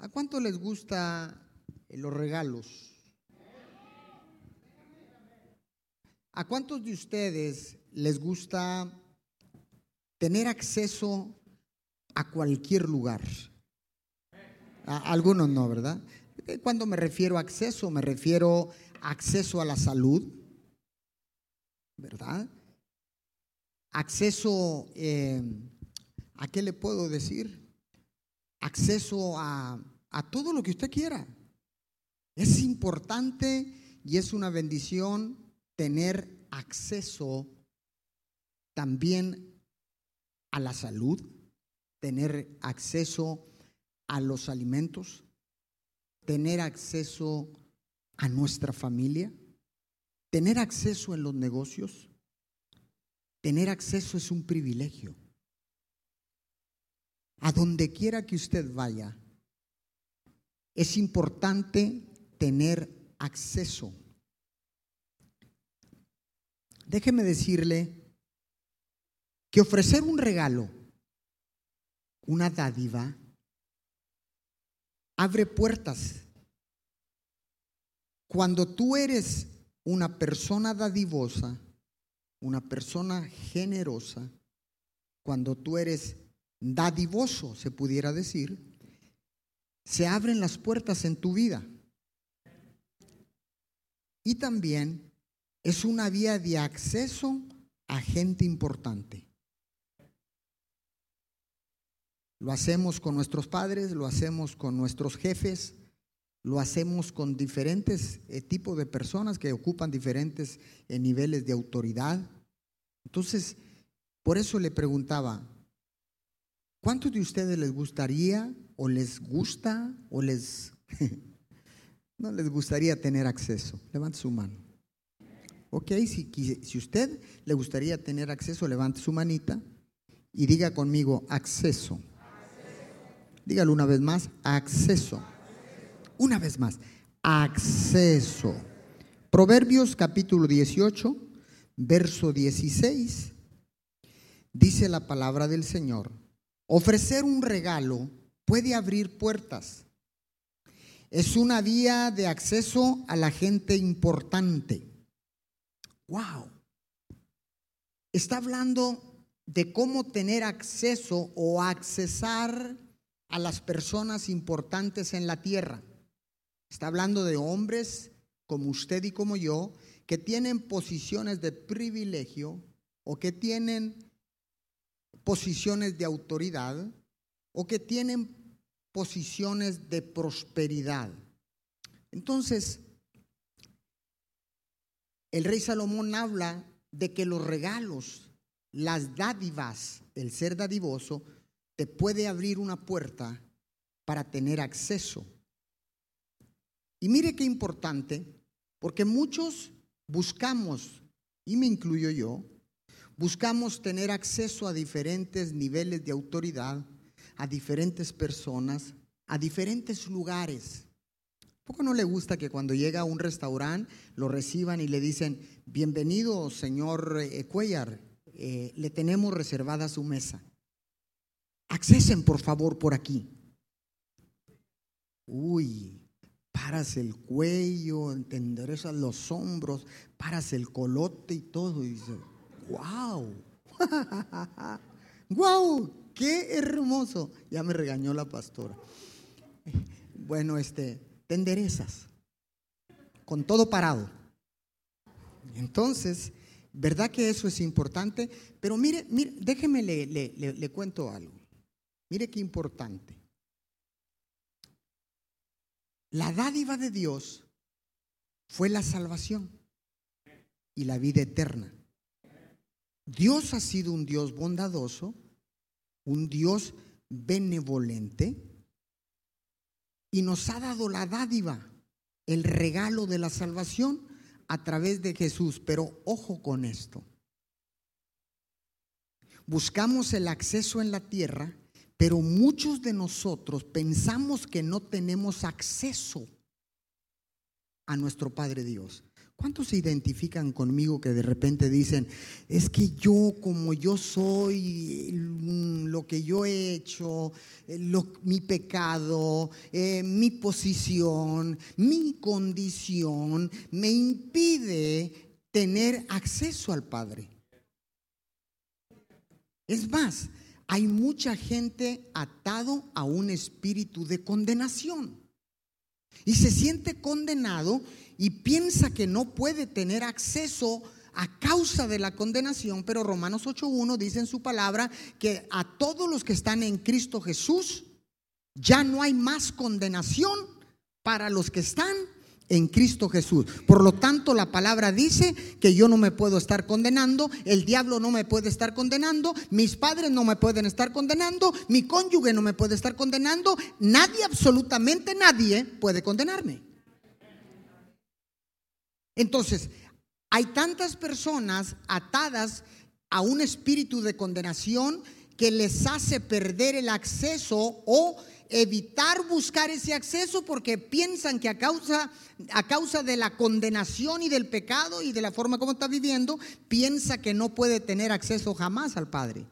¿A cuánto les gusta los regalos? ¿A cuántos de ustedes les gusta tener acceso a cualquier lugar? A algunos no, ¿verdad? Eh, cuando me refiero a acceso, me refiero a acceso a la salud, ¿verdad? Acceso, eh, ¿a qué le puedo decir? Acceso a, todo lo que usted quiera. Es importante y es una bendición tener acceso también a la salud, tener acceso a los alimentos, tener acceso a nuestra familia, tener acceso en los negocios. Tener acceso es un privilegio. A donde quiera que usted vaya, es importante tener acceso. Déjeme decirle que ofrecer un regalo, una dádiva, abre puertas. Cuando tú eres una persona dadivosa, una persona generosa, cuando tú eres dadivoso, se pudiera decir, se abren las puertas en tu vida. Y también es una vía de acceso a gente importante. Lo hacemos con nuestros padres, lo hacemos con nuestros jefes, lo hacemos con diferentes eh, tipos de personas que ocupan diferentes eh, niveles de autoridad. Entonces, por eso le preguntaba, ¿cuántos de ustedes les gustaría o les gusta o les no les gustaría tener acceso? Levante su mano. Ok, si, si usted le gustaría tener acceso, levante su manita y diga conmigo acceso. Dígalo una vez más, acceso. Una vez más, acceso. Proverbios capítulo 18, verso 16, dice la palabra del Señor, ofrecer un regalo puede abrir puertas. Es una vía de acceso a la gente importante. Wow. Está hablando de cómo tener acceso o accesar a las personas importantes en la tierra. Está hablando de hombres como usted y como yo, que tienen posiciones de privilegio o que tienen posiciones de autoridad o que tienen posiciones de prosperidad. Entonces, el rey Salomón habla de que los regalos, las dádivas, el ser dadivoso, te puede abrir una puerta para tener acceso. Y mire qué importante, porque muchos buscamos, y me incluyo yo, buscamos tener acceso a diferentes niveles de autoridad, a diferentes personas, a diferentes lugares. ¿Poco no le gusta que cuando llega a un restaurante lo reciban y le dicen, bienvenido señor eh, Cuellar, eh, le tenemos reservada su mesa? Accesen por favor por aquí. Uy, paras el cuello, entenderezas los hombros, paras el colote y todo. Y dice, wow, wow, qué hermoso. Ya me regañó la pastora. Bueno, este, te enderezas, con todo parado. Entonces, ¿verdad que eso es importante? Pero mire, mire, déjeme le, le cuento algo. Mire qué importante. La dádiva de Dios fue la salvación y la vida eterna. Dios ha sido un Dios bondadoso, un Dios benevolente y nos ha dado la dádiva, el regalo de la salvación a través de Jesús. Pero ojo con esto. Buscamos el acceso en la tierra pero muchos de nosotros pensamos que no tenemos acceso a nuestro Padre Dios. ¿Cuántos se identifican conmigo que de repente dicen, es que yo como yo soy, mm, lo que yo he hecho, eh, mi pecado, eh, mi posición, mi condición, me impide tener acceso al Padre? Es más, hay mucha gente atado a un espíritu de condenación y se siente condenado y piensa que no puede tener acceso a causa de la condenación, pero Romanos 8.1 dice en su palabra que a todos los que están en Cristo Jesús ya no hay más condenación para los que están en Cristo Jesús. Por lo tanto, la palabra dice que yo no me puedo estar condenando, el diablo no me puede estar condenando, mis padres no me pueden estar condenando, mi cónyuge no me puede estar condenando, nadie, absolutamente nadie puede condenarme. Entonces, hay tantas personas atadas a un espíritu de condenación que les hace perder el acceso o evitar buscar ese acceso porque piensan que a causa, a causa de la condenación y del pecado y de la forma como está viviendo, piensa que no puede tener acceso jamás al Padre.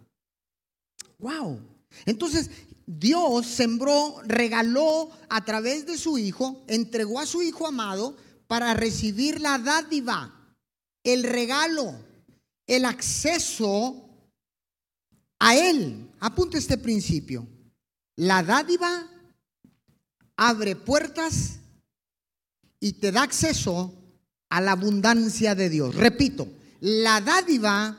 Wow. Entonces, Dios sembró, regaló a través de su Hijo, entregó a su Hijo amado para recibir la dádiva, el regalo, el acceso a Él. Apunte este principio. La dádiva abre puertas y te da acceso a la abundancia de Dios. Repito, la dádiva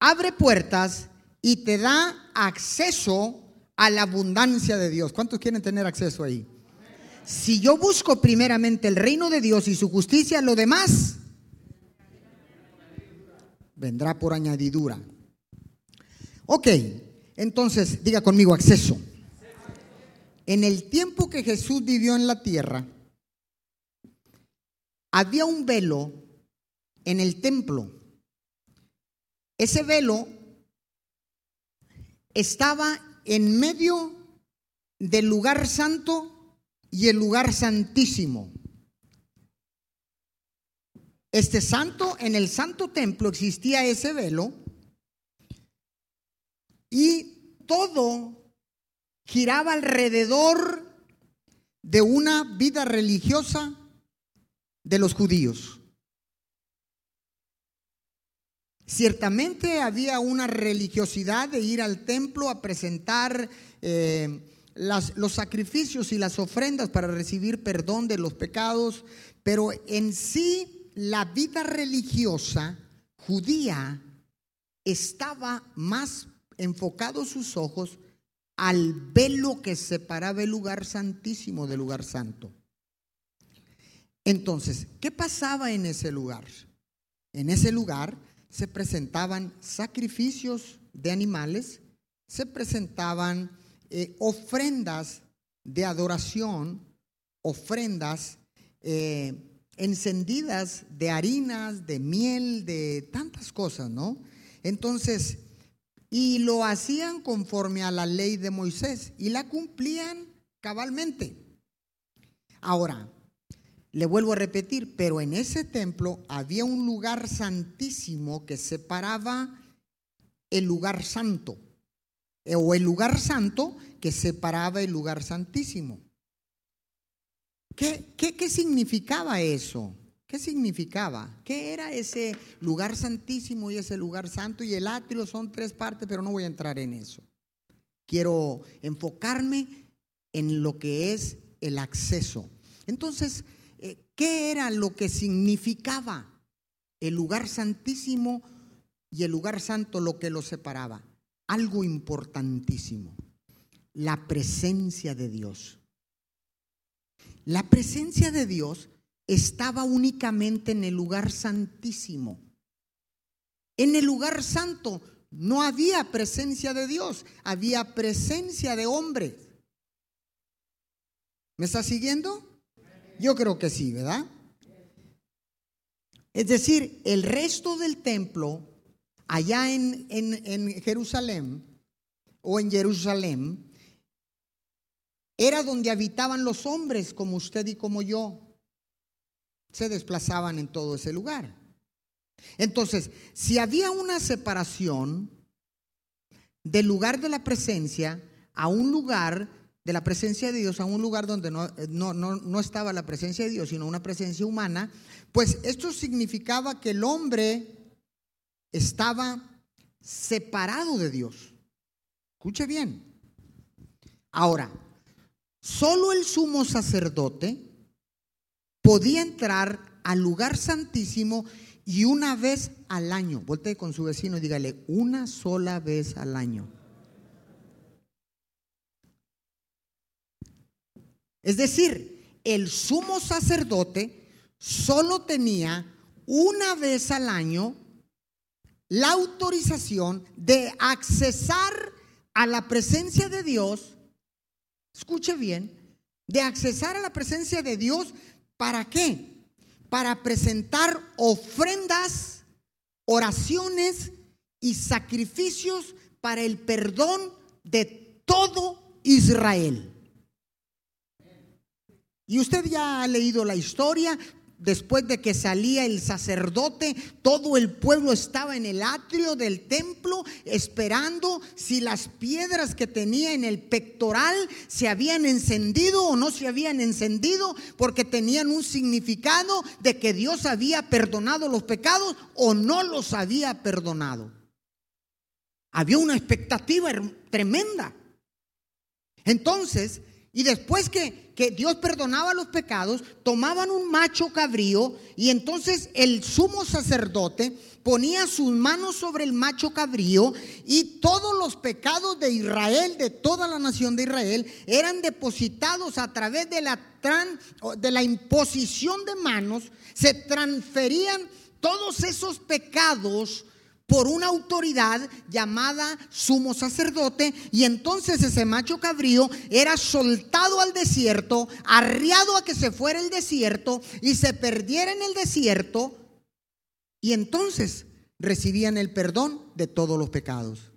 abre puertas y te da acceso a la abundancia de Dios. ¿Cuántos quieren tener acceso ahí? si yo busco primeramente el reino de Dios y su justicia, lo demás vendrá por añadidura. Ok, entonces diga conmigo acceso. En el tiempo que Jesús vivió en la tierra, había un velo en el templo. Ese velo estaba en medio del lugar santo y el lugar santísimo. Este santo, en el santo templo existía ese velo y todo giraba alrededor de una vida religiosa de los judíos. Ciertamente había una religiosidad de ir al templo a presentar eh, los sacrificios y las ofrendas para recibir perdón de los pecados, pero en sí la vida religiosa judía estaba más enfocado sus ojos al velo que separaba el lugar santísimo del lugar santo. Entonces, ¿qué pasaba en ese lugar? En ese lugar se presentaban sacrificios de animales, se presentaban eh, ofrendas de adoración, ofrendas eh, encendidas de harinas, de miel, de tantas cosas, ¿no? Entonces, y lo hacían conforme a la ley de Moisés y la cumplían cabalmente. Ahora, le vuelvo a repetir, pero en ese templo había un lugar santísimo que separaba el lugar santo. Eh, o el lugar santo que separaba el lugar santísimo. ¿Qué, qué, significaba eso? ¿Qué significaba? ¿Qué era ese lugar santísimo y ese lugar santo? Y el atrio son tres partes, pero no voy a entrar en eso. Quiero enfocarme en lo que es el acceso. Entonces, eh, ¿qué era lo que significaba el lugar santísimo y el lugar santo, lo que lo separaba? algo importantísimo, la presencia de Dios. La presencia de Dios estaba únicamente en el lugar santísimo. En el lugar santo no había presencia de Dios, había presencia de hombres. ¿Me está siguiendo? Yo creo que sí, ¿verdad? Es decir, el resto del templo allá en, Jerusalén o en Jerusalén, era donde habitaban los hombres como usted y como yo. Se desplazaban en todo ese lugar. Entonces, si había una separación del lugar de la presencia a un lugar de la presencia de Dios, a un lugar donde no, no, no, estaba la presencia de Dios, sino una presencia humana, pues esto significaba que el hombre estaba separado de Dios. Escuche bien. Ahora, solo el sumo sacerdote podía entrar al lugar santísimo y una vez al año. Volte con su vecino y dígale, una sola vez al año. Es decir, el sumo sacerdote solo tenía una vez al año la autorización de accesar a la presencia de Dios, escuche bien, de accesar a la presencia de Dios, ¿para qué? Para presentar ofrendas, oraciones y sacrificios para el perdón de todo Israel. Y usted ya ha leído la historia, después de que salía el sacerdote, todo el pueblo estaba en el atrio del templo esperando si las piedras que tenía en el pectoral se habían encendido o no se habían encendido, porque tenían un significado de que Dios había perdonado los pecados o no los había perdonado. Había una expectativa tremenda. Entonces, y después que, que, Dios perdonaba los pecados, tomaban un macho cabrío y entonces el sumo sacerdote ponía sus manos sobre el macho cabrío y todos los pecados de Israel, de toda la nación de Israel, eran depositados a través de la, de la imposición de manos, se transferían todos esos pecados por una autoridad llamada sumo sacerdote y entonces ese macho cabrío era soltado al desierto, arriado a que se fuera el desierto y se perdiera en el desierto y entonces recibían el perdón de todos los pecados.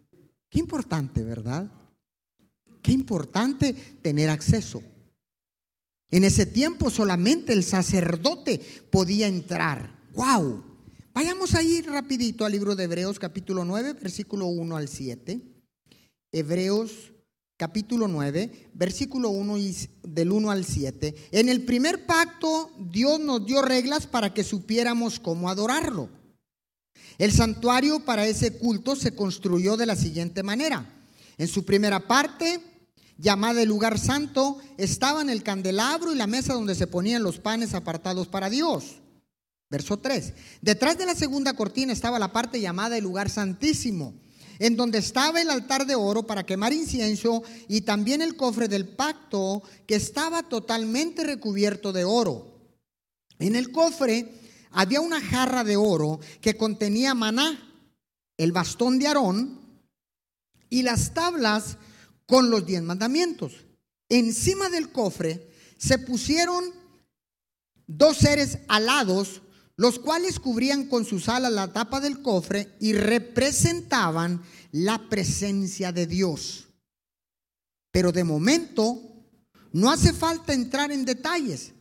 Qué importante, ¿verdad? Qué importante tener acceso. En ese tiempo solamente el sacerdote podía entrar. ¡Wow! Vayamos a ir rapidito al libro de Hebreos capítulo 9, versículo 1 al 7. Hebreos capítulo 9, versículo 1 y del 1 al 7. En el primer pacto Dios nos dio reglas para que supiéramos cómo adorarlo. El santuario para ese culto se construyó de la siguiente manera. En su primera parte, llamada el lugar santo, estaban el candelabro y la mesa donde se ponían los panes apartados para Dios. Verso 3. Detrás de la segunda cortina estaba la parte llamada el lugar santísimo, en donde estaba el altar de oro para quemar incienso y también el cofre del pacto que estaba totalmente recubierto de oro. En el cofre había una jarra de oro que contenía maná, el bastón de Aarón y las tablas con los diez mandamientos. Encima del cofre se pusieron dos seres alados los cuales cubrían con sus alas la tapa del cofre y representaban la presencia de Dios. Pero de momento no hace falta entrar en detalles.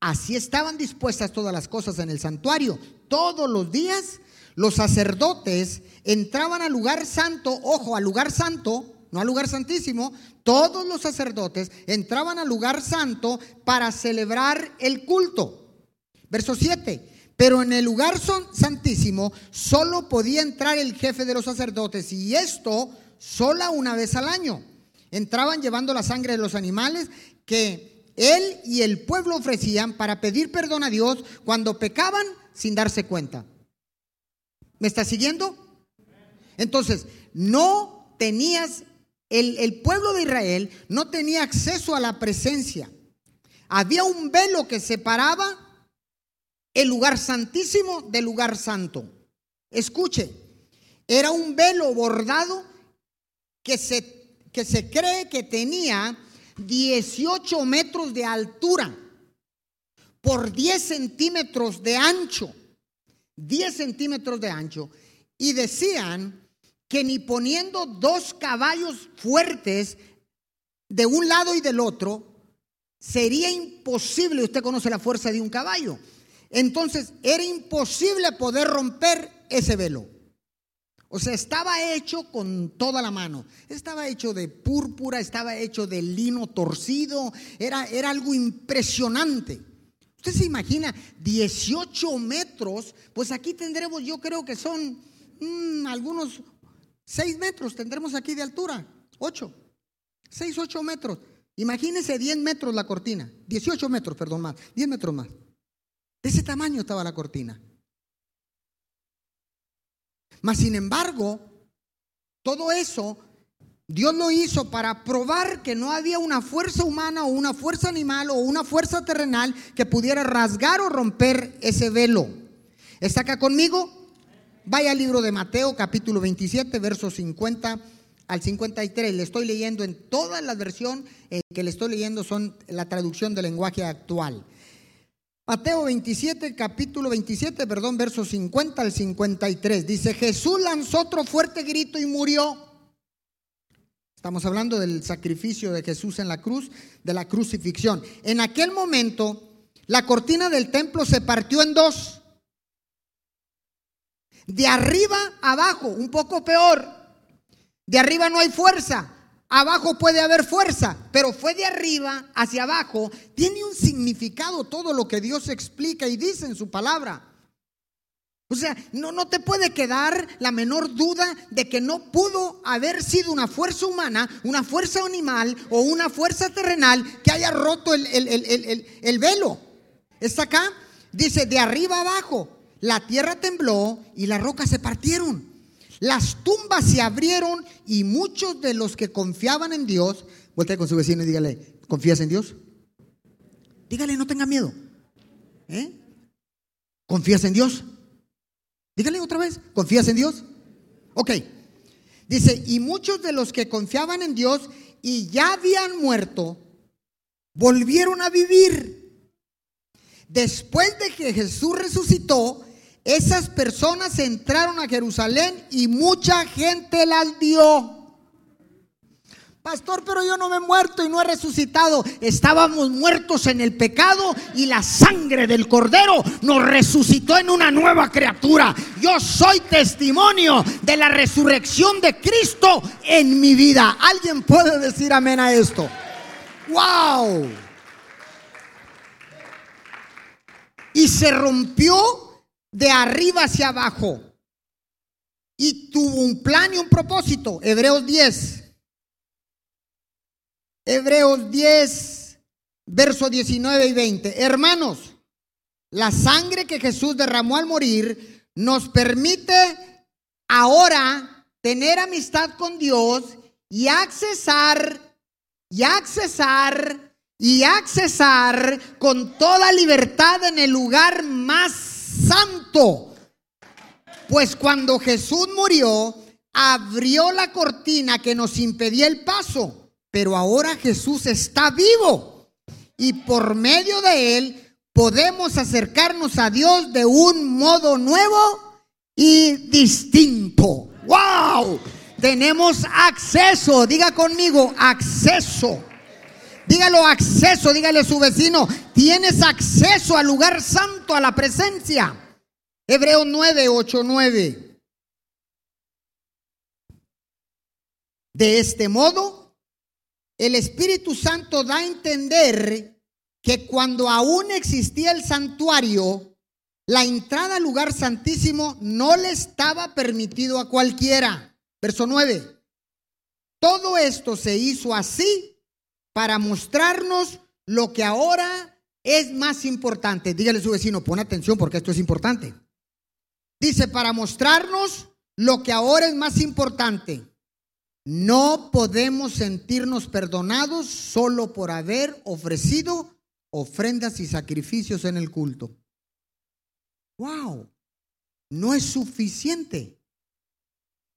Así estaban dispuestas todas las cosas en el santuario. Todos los días los sacerdotes entraban al lugar santo, ojo, al lugar santo, no al lugar santísimo, todos los sacerdotes entraban al lugar santo para celebrar el culto. Verso 7. Pero en el lugar santísimo solo podía entrar el jefe de los sacerdotes y esto sola una vez al año. Entraban llevando la sangre de los animales que él y el pueblo ofrecían para pedir perdón a Dios cuando pecaban sin darse cuenta. ¿Me está siguiendo? Entonces, no tenías, el, el pueblo de Israel no tenía acceso a la presencia. Había un velo que separaba el lugar santísimo del lugar santo. Escuche, era un velo bordado que se, que se cree que tenía 18 metros de altura por 10 centímetros de ancho. 10 centímetros de ancho. Y decían que ni poniendo dos caballos fuertes de un lado y del otro, sería imposible, usted conoce la fuerza de un caballo, Entonces era imposible poder romper ese velo. O sea, estaba hecho con toda la mano. Estaba hecho de púrpura, estaba hecho de lino torcido. Era, era algo impresionante. Usted se imagina 18 metros, pues aquí tendremos, yo creo que son mm, algunos 6 metros, tendremos aquí de altura, 8, 6, 8 metros. Imagínense 10 metros la cortina, 18 metros, perdón más, 10 metros más. De ese tamaño estaba la cortina. Mas sin embargo, todo eso Dios lo hizo para probar que no había una fuerza humana o una fuerza animal o una fuerza terrenal que pudiera rasgar o romper ese velo. ¿Está acá conmigo? Vaya al libro de Mateo capítulo 27, versos 50 al 53. Le estoy leyendo en toda la versión que le estoy leyendo son la traducción del lenguaje actual. Mateo 27, capítulo 27, perdón, versos 50 al 53. Dice, Jesús lanzó otro fuerte grito y murió. Estamos hablando del sacrificio de Jesús en la cruz, de la crucifixión. En aquel momento, la cortina del templo se partió en dos. De arriba abajo, un poco peor. De arriba no hay fuerza. Abajo puede haber fuerza, pero fue de arriba hacia abajo. Tiene un significado todo lo que Dios explica y dice en su palabra. O sea, no, no te puede quedar la menor duda de que no pudo haber sido una fuerza humana, una fuerza animal o una fuerza terrenal que haya roto el, el velo. ¿Está acá? Dice, de arriba abajo, la tierra tembló y las rocas se partieron. Las tumbas se abrieron y muchos de los que confiaban en Dios, vuelta con su vecino y dígale, ¿confías en Dios? Dígale, no tenga miedo. ¿Eh? ¿Confías en Dios? Dígale otra vez, ¿confías en Dios? Ok. Dice, y muchos de los que confiaban en Dios y ya habían muerto, volvieron a vivir. Después de que Jesús resucitó, esas personas entraron a Jerusalén y mucha gente las dio. Pastor, pero yo no me he muerto y no he resucitado. Estábamos muertos en el pecado y la sangre del cordero nos resucitó en una nueva criatura. Yo soy testimonio de la resurrección de Cristo en mi vida. ¿Alguien puede decir amén a esto? ¡Wow! Y se rompió de arriba hacia abajo. Y tuvo un plan y un propósito. Hebreos 10. Hebreos 10, verso 19 y 20. Hermanos, la sangre que Jesús derramó al morir nos permite ahora tener amistad con Dios y accesar, y accesar, y accesar con toda libertad en el lugar más santo. Pues cuando Jesús murió, abrió la cortina que nos impedía el paso, pero ahora Jesús está vivo y por medio de él podemos acercarnos a Dios de un modo nuevo y distinto. ¡Wow! Tenemos acceso, diga conmigo, acceso. Dígalo acceso, dígale a su vecino, tienes acceso al lugar santo, a la presencia. Hebreos 9, 8, 9. De este modo, el Espíritu Santo da a entender que cuando aún existía el santuario, la entrada al lugar santísimo no le estaba permitido a cualquiera. Verso 9. Todo esto se hizo así para mostrarnos lo que ahora es más importante. Dígale a su vecino, pon atención porque esto es importante. Dice, para mostrarnos lo que ahora es más importante. No podemos sentirnos perdonados solo por haber ofrecido ofrendas y sacrificios en el culto. Wow, no es suficiente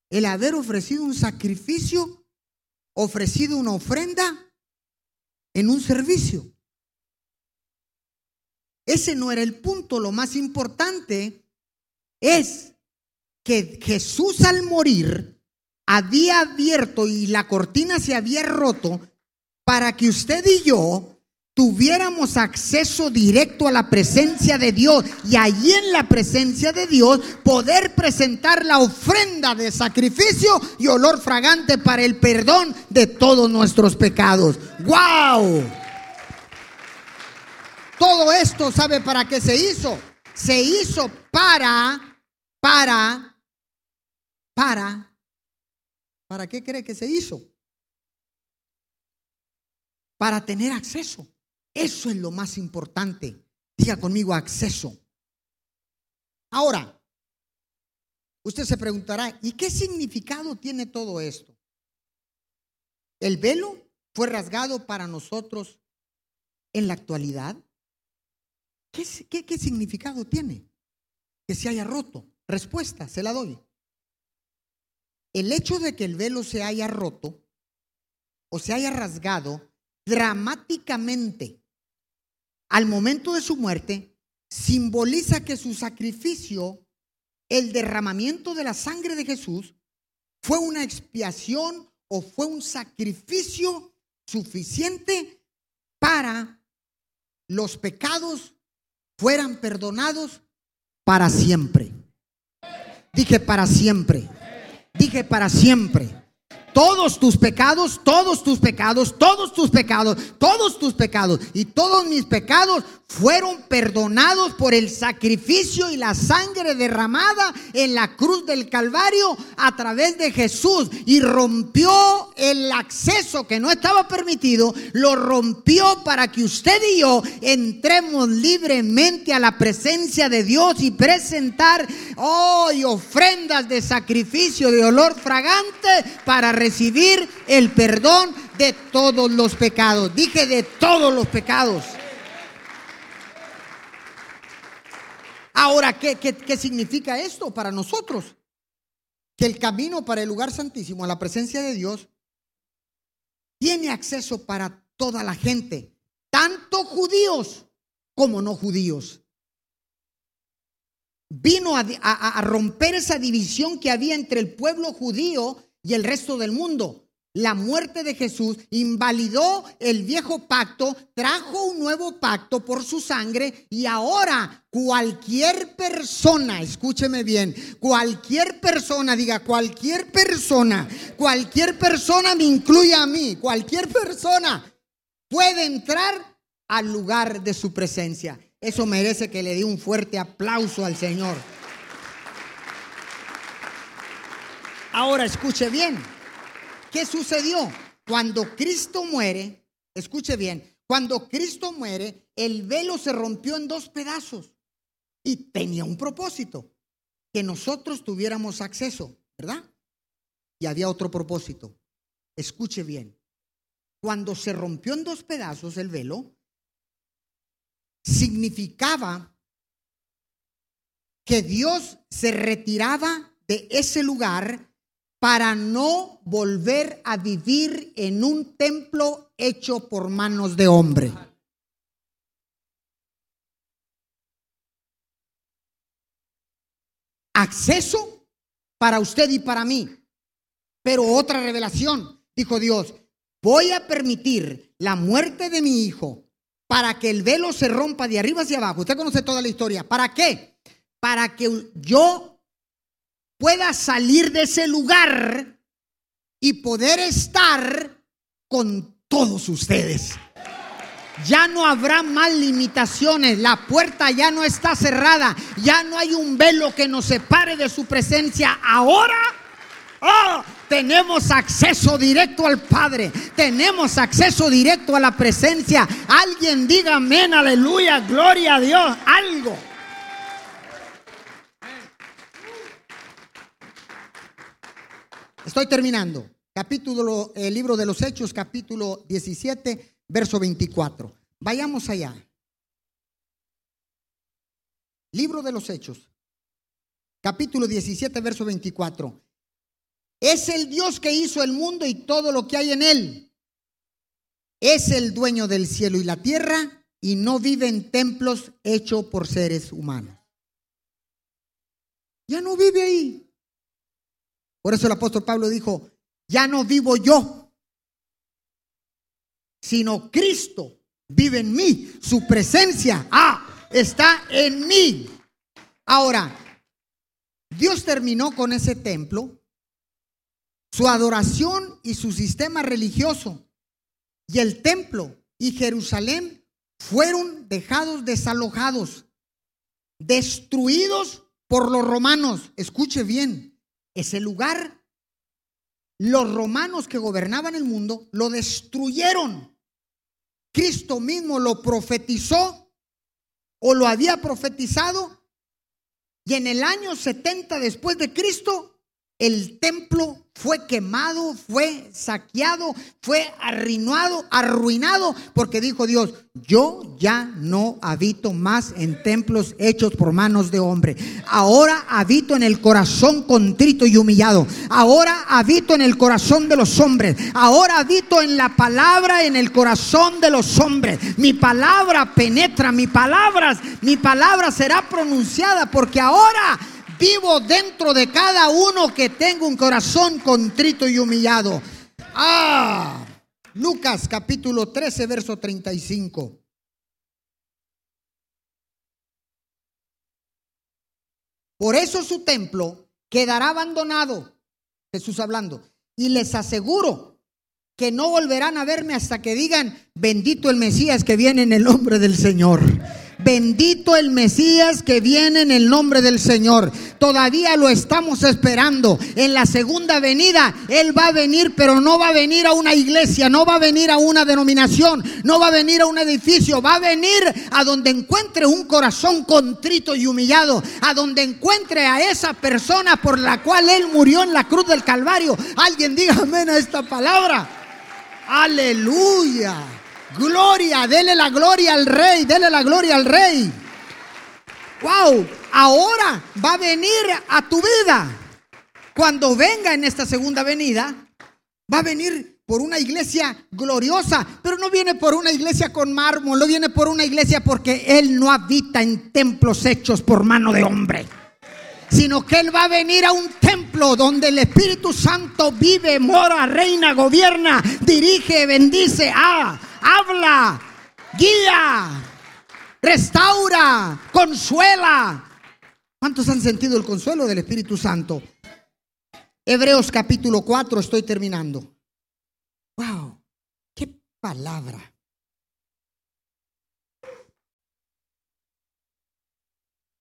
el haber ofrecido un sacrificio, ofrecido una ofrenda en un servicio. Ese no era el punto, lo más importante es que Jesús al morir había abierto y la cortina se había roto para que usted y yo tuviéramos acceso directo a la presencia de Dios y allí en la presencia de Dios poder presentar la ofrenda de sacrificio y olor fragante para el perdón de todos nuestros pecados. ¡Wow! Todo esto, ¿sabe para qué se hizo? Se hizo para, para, para, ¿para qué cree que se hizo? Para tener acceso. Eso es lo más importante. Diga conmigo acceso. Ahora, usted se preguntará, ¿y qué significado tiene todo esto? ¿El velo fue rasgado para nosotros en la actualidad? ¿Qué, qué, significado tiene que se haya roto? Respuesta, se la doy. El hecho de que el velo se haya roto o se haya rasgado dramáticamente al momento de su muerte simboliza que su sacrificio, el derramamiento de la sangre de Jesús, fue una expiación o fue un sacrificio suficiente para los pecados fueran perdonados para siempre. Dije para siempre. Dije para siempre. Todos tus pecados, todos tus pecados, todos tus pecados, todos tus pecados y todos mis pecados fueron perdonados por el sacrificio y la sangre derramada en la cruz del Calvario a través de Jesús y rompió el acceso que no estaba permitido, lo rompió para que usted y yo entremos libremente a la presencia de Dios y presentar hoy ofrendas de sacrificio de olor fragante para recibir el perdón de todos los pecados. Dije de todos los pecados. Ahora, ¿qué, ¿qué, significa esto para nosotros? Que el camino para el lugar santísimo, a la presencia de Dios, tiene acceso para toda la gente, tanto judíos como no judíos. Vino a romper esa división que había entre el pueblo judío y el resto del mundo. La muerte de Jesús invalidó el viejo pacto, trajo un nuevo pacto por su sangre y ahora cualquier persona, escúcheme bien, cualquier persona, diga cualquier persona, cualquier persona me incluye a mí, cualquier persona puede entrar al lugar de su presencia. Eso merece que le dé un fuerte aplauso al Señor. Ahora escuche bien. ¿Qué sucedió? Cuando Cristo muere, escuche bien, cuando Cristo muere, el velo se rompió en dos pedazos y tenía un propósito, que nosotros tuviéramos acceso, ¿verdad? Y había otro propósito. Escuche bien, cuando se rompió en dos pedazos el velo, significaba que Dios se retiraba de ese lugar para no volver a vivir en un templo hecho por manos de hombre. Acceso para usted y para mí. Pero otra revelación, dijo Dios, voy a permitir la muerte de mi hijo para que el velo se rompa de arriba hacia abajo. Usted conoce toda la historia. ¿Para qué? Para que yo pueda salir de ese lugar y poder estar con todos ustedes. Ya no habrá más limitaciones, la puerta ya no está cerrada, ya no hay un velo que nos separe de su presencia. Ahora oh, tenemos acceso directo al Padre, tenemos acceso directo a la presencia. Alguien diga amén, aleluya, gloria a Dios, algo. Estoy terminando. Capítulo, el libro de los Hechos, capítulo 17, verso 24. Vayamos allá. Libro de los Hechos, capítulo 17, verso 24. Es el Dios que hizo el mundo y todo lo que hay en él. Es el dueño del cielo y la tierra y no vive en templos hechos por seres humanos. Ya no vive ahí. Por eso el apóstol Pablo dijo, ya no vivo yo, sino Cristo vive en mí. Su presencia, ah, está en mí. Ahora, Dios terminó con ese templo, su adoración y su sistema religioso. Y el templo y Jerusalén fueron dejados desalojados, destruidos por los romanos. Escuche bien, ese lugar, los romanos que gobernaban el mundo lo destruyeron. Cristo mismo lo profetizó o lo había profetizado y en el año 70 después de Cristo el templo fue quemado, fue saqueado, fue arruinado, arruinado, porque dijo Dios, yo ya no habito más en templos hechos por manos de hombre. Ahora habito en el corazón contrito y humillado. Ahora habito en el corazón de los hombres. Ahora habito en la palabra en el corazón de los hombres. Mi palabra penetra, mi palabra, mi palabra será pronunciada porque ahora vivo dentro de cada uno que tenga un corazón contrito y humillado. Ah, Lucas capítulo 13, verso 35. Por eso su templo quedará abandonado, Jesús hablando, y les aseguro que no volverán a verme hasta que digan, bendito el Mesías que viene en el nombre del Señor. Bendito el Mesías que viene en el nombre del Señor. Todavía lo estamos esperando. En la segunda venida, Él va a venir, pero no va a venir a una iglesia, no va a venir a una denominación, no va a venir a un edificio, va a venir a donde encuentre un corazón contrito y humillado, a donde encuentre a esa persona por la cual Él murió en la cruz del Calvario. Alguien diga amén a esta palabra. Aleluya. Gloria, dele la gloria al rey, dele la gloria al rey. Wow, ahora va a venir a tu vida. Cuando venga en esta segunda venida, va a venir por una iglesia gloriosa, pero no viene por una iglesia con mármol, no viene por una iglesia porque Él no habita en templos hechos por mano de hombre, sino que Él va a venir a un templo donde el Espíritu Santo vive, mora, reina, gobierna, dirige, bendice. Ah, habla, guía, restaura, consuela. ¿Cuántos han sentido el consuelo del Espíritu Santo? Hebreos capítulo 4, estoy terminando. Wow, qué palabra.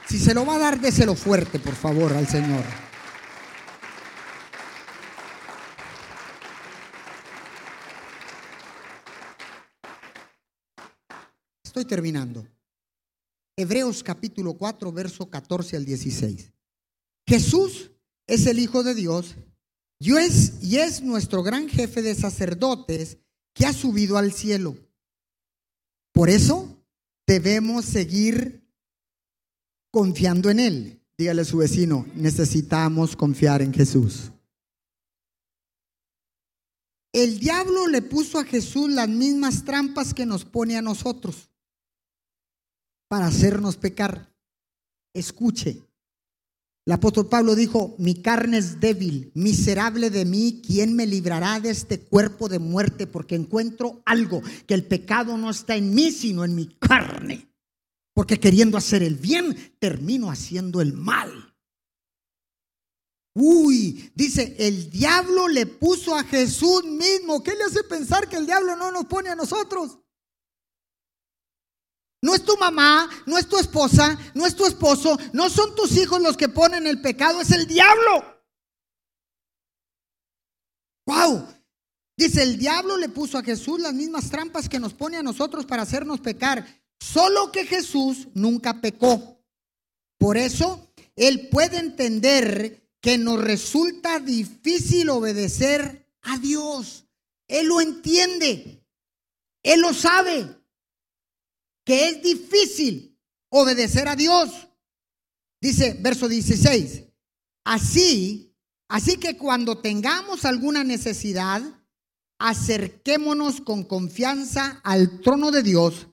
Si se lo va a dar, déselo fuerte, por favor, al Señor. Estoy terminando. Hebreos capítulo 4, verso 14 al 16. Jesús es el Hijo de Dios y es, y es nuestro gran jefe de sacerdotes que ha subido al cielo. Por eso debemos seguir confiando en Él. Dígale a su vecino, necesitamos confiar en Jesús. El diablo le puso a Jesús las mismas trampas que nos pone a nosotros para hacernos pecar. Escuche. El apóstol Pablo dijo, mi carne es débil, miserable de mí, ¿quién me librará de este cuerpo de muerte? Porque encuentro algo, que el pecado no está en mí, sino en mi carne. Porque queriendo hacer el bien, termino haciendo el mal. Uy, dice, el diablo le puso a Jesús mismo. ¿Qué le hace pensar que el diablo no nos pone a nosotros? No es tu mamá, no es tu esposa, no es tu esposo, no son tus hijos los que ponen el pecado, es el diablo. Wow. Dice, el diablo le puso a Jesús las mismas trampas que nos pone a nosotros para hacernos pecar. Solo que Jesús nunca pecó. Por eso, Él puede entender que nos resulta difícil obedecer a Dios. Él lo entiende. Él lo sabe que es difícil obedecer a Dios. Dice verso 16, así, así que cuando tengamos alguna necesidad, acerquémonos con confianza al trono de Dios.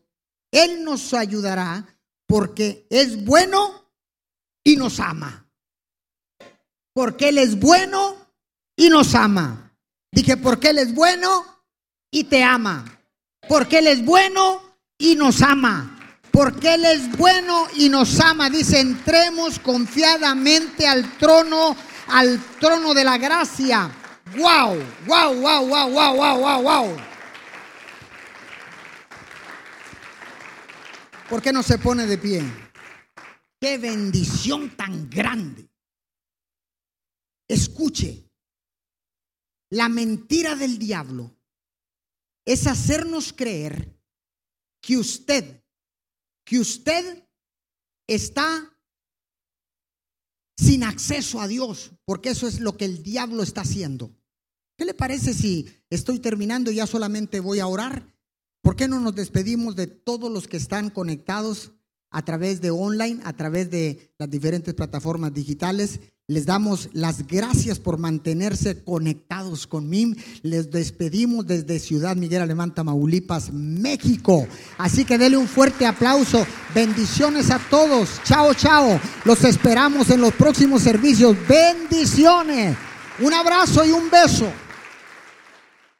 Él nos ayudará porque es bueno y nos ama. Porque Él es bueno y nos ama. Dije, porque Él es bueno y te ama. Porque Él es bueno y nos ama. Porque Él es bueno y nos ama. Dice, entremos confiadamente al trono, al trono de la gracia. Wow, wow, wow, wow, wow, wow, wow, wow. ¿Por qué no se pone de pie? Qué bendición tan grande. Escuche, la mentira del diablo es hacernos creer que usted, que usted está sin acceso a Dios, porque eso es lo que el diablo está haciendo. ¿Qué le parece si estoy terminando y ya solamente voy a orar? ¿Por qué no nos despedimos de todos los que están conectados a través de online, a través de las diferentes plataformas digitales? Les damos las gracias por mantenerse conectados con MIM. Les despedimos desde Ciudad Miguel Alemán, Tamaulipas, México. Así que denle un fuerte aplauso. Bendiciones a todos. Chao, chao. Los esperamos en los próximos servicios. Bendiciones. Un abrazo y un beso.